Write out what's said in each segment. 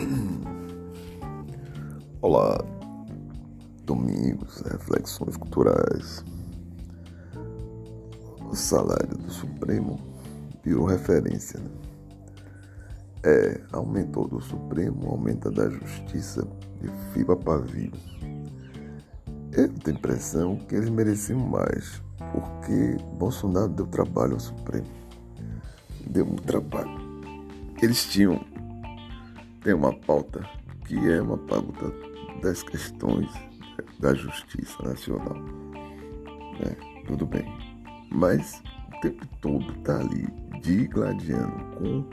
Olá, domingos, reflexões culturais. O salário do Supremo virou referência. Né? É, aumentou do Supremo, aumenta da Justiça de fio a pavio. Eu tenho a impressão que eles mereciam mais, porque Bolsonaro deu trabalho ao Supremo. Deu muito trabalho. Eles tinham tem uma pauta que é uma pauta das questões da justiça nacional. É, tudo bem. Mas o tempo todo tá ali digladiando com,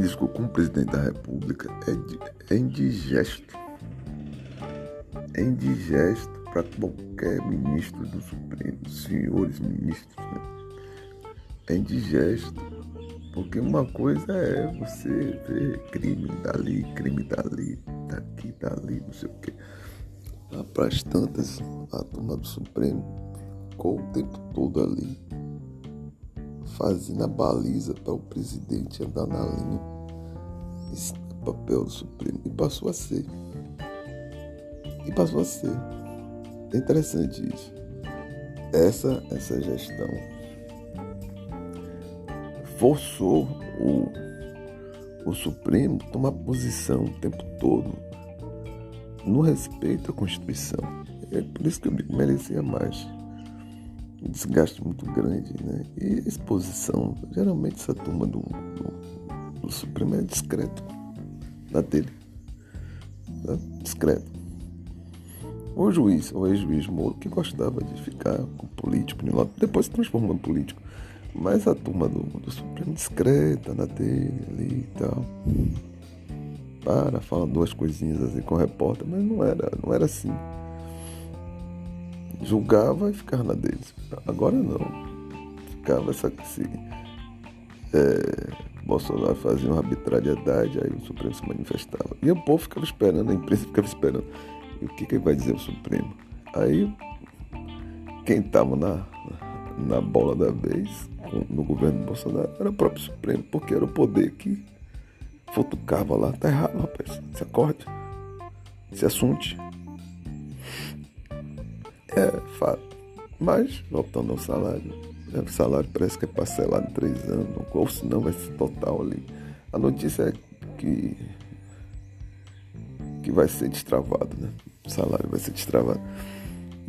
desculpa, com o presidente da república é, é indigesto. É indigesto para qualquer ministro do Supremo, senhores ministros, né? É indigesto porque uma coisa é você ver crime dali, crime dali, daqui, dali, não sei o quê. Lá para as tantas, a turma do Supremo ficou o tempo todo ali, fazendo a baliza para o presidente andar na linha. Esse papel do Supremo. E passou a ser. E passou a ser. É interessante isso. Essa, essa gestão forçou o, o Supremo a tomar posição o tempo todo no respeito à Constituição. É por isso que eu digo merecia mais. Um desgaste muito grande, né? E exposição, geralmente essa turma do, do, do Supremo é discreto da dele. Né? Discreto. O juiz, o ex-juiz Moro, que gostava de ficar com político, depois se transformou em político. Mas a turma do, do Supremo discreta na dele ali e tal. Para, fala duas coisinhas assim com o repórter, mas não era, não era assim. Julgava e ficava na deles. Agora não. Ficava essa se é, Bolsonaro fazia uma arbitrariedade, aí o Supremo se manifestava. E o povo ficava esperando, a imprensa ficava esperando. E o que, que vai dizer o Supremo? Aí quem estava na, na bola da vez no governo Bolsonaro era o próprio Supremo, porque era o poder que futucava lá. Tá errado, rapaz. Se acorde. Se assunte. É fato. Mas, voltando ao salário, né, o salário parece que é parcelado em três anos, ou se não vai ser total ali. A notícia é que, que vai ser destravado, né? O salário vai ser destravado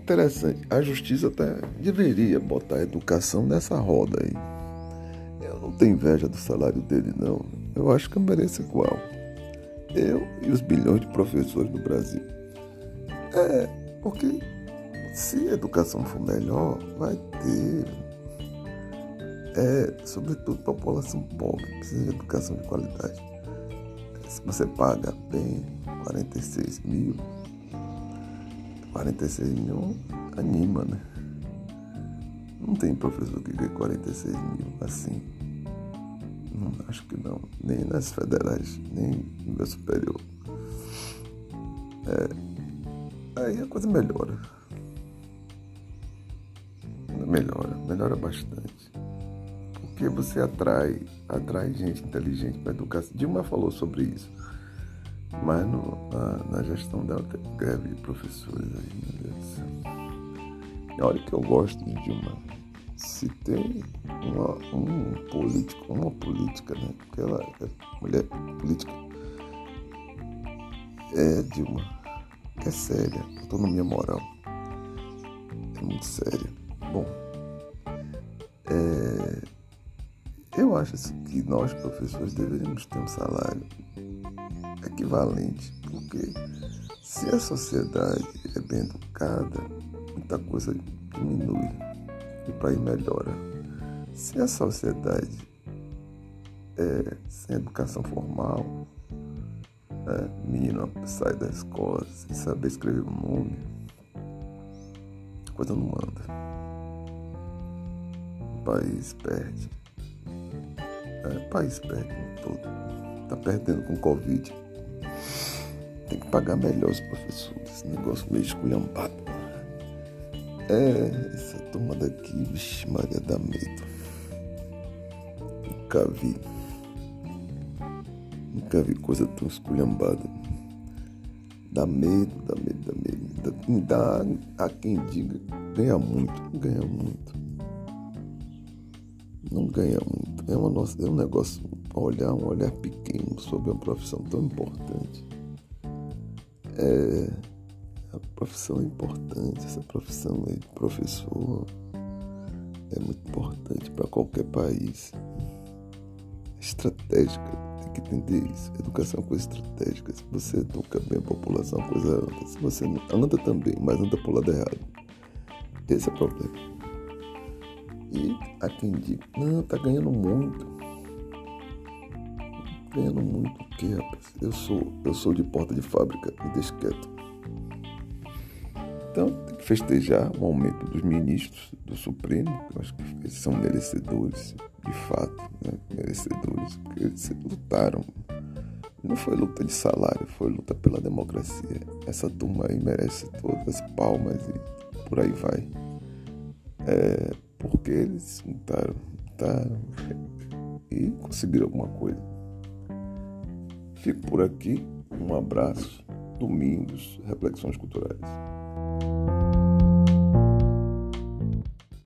interessante. A justiça até deveria botar a educação nessa roda aí. Eu não tenho inveja do salário dele, não. Eu acho que eu mereço igual. Eu e os bilhões de professores do Brasil. É, porque se a educação for melhor, vai ter. É, sobretudo população pobre, precisa de educação de qualidade. Se você paga bem 46 mil, 46 mil anima, né? Não tem professor que ganha 46 mil assim. Não, acho que não. Nem nas federais, nem no nível superior. É, aí a coisa melhora. Melhora, melhora bastante. Porque você atrai, atrai gente inteligente para educação. Dilma falou sobre isso. Mas no, na, na, gestão dela teve greve de professores aí, meu Deus do céu. Olha que eu gosto de Dilma. Se tem uma, um político, uma política, né? Porque ela é mulher política. É Dilma, que é séria, autonomia moral. É muito séria. Bom, é, eu acho que nós, professores, deveríamos ter um salário equivalente, porque se a sociedade é bem educada, muita coisa diminui e o país melhora. Se a sociedade é sem educação formal, é, menino sai da escola sem saber escrever o um nome, a coisa não anda. O país perde. É, o país perde todo. Está perdendo com Covid. Tem que pagar melhor os professores. Esse negócio meio esculhambado. É, essa turma daqui, vixe, Maria da medo. Nunca vi. Nunca vi coisa tão esculhambada. Dá medo, dá medo, dá medo. Dá, dá a quem diga, ganha muito, ganha muito. Não ganha muito. É, uma é um negócio, olhar, um olhar pequeno sobre uma profissão tão importante. É, a profissão é importante, essa profissão de professor é muito importante para qualquer país. Estratégica, tem que entender isso. Educação é uma coisa estratégica. Se você educa bem a população, a coisa anda. Se você anda também, mas anda pro lado errado. Esse é o problema. E diga, não, tá ganhando muito. Ganhando muito o quê, rapaz? Eu sou, eu sou de porta de fábrica, me deixa quieto. Então, tem que festejar o aumento dos ministros do Supremo, que eu acho que eles são merecedores, de fato, né? merecedores, porque eles lutaram. Não foi luta de salário, foi luta pela democracia. Essa turma aí merece todas as palmas e por aí vai. É, porque eles lutaram, lutaram e conseguiram alguma coisa. Fico por aqui. Um abraço. Domingos, Reflexões Culturais.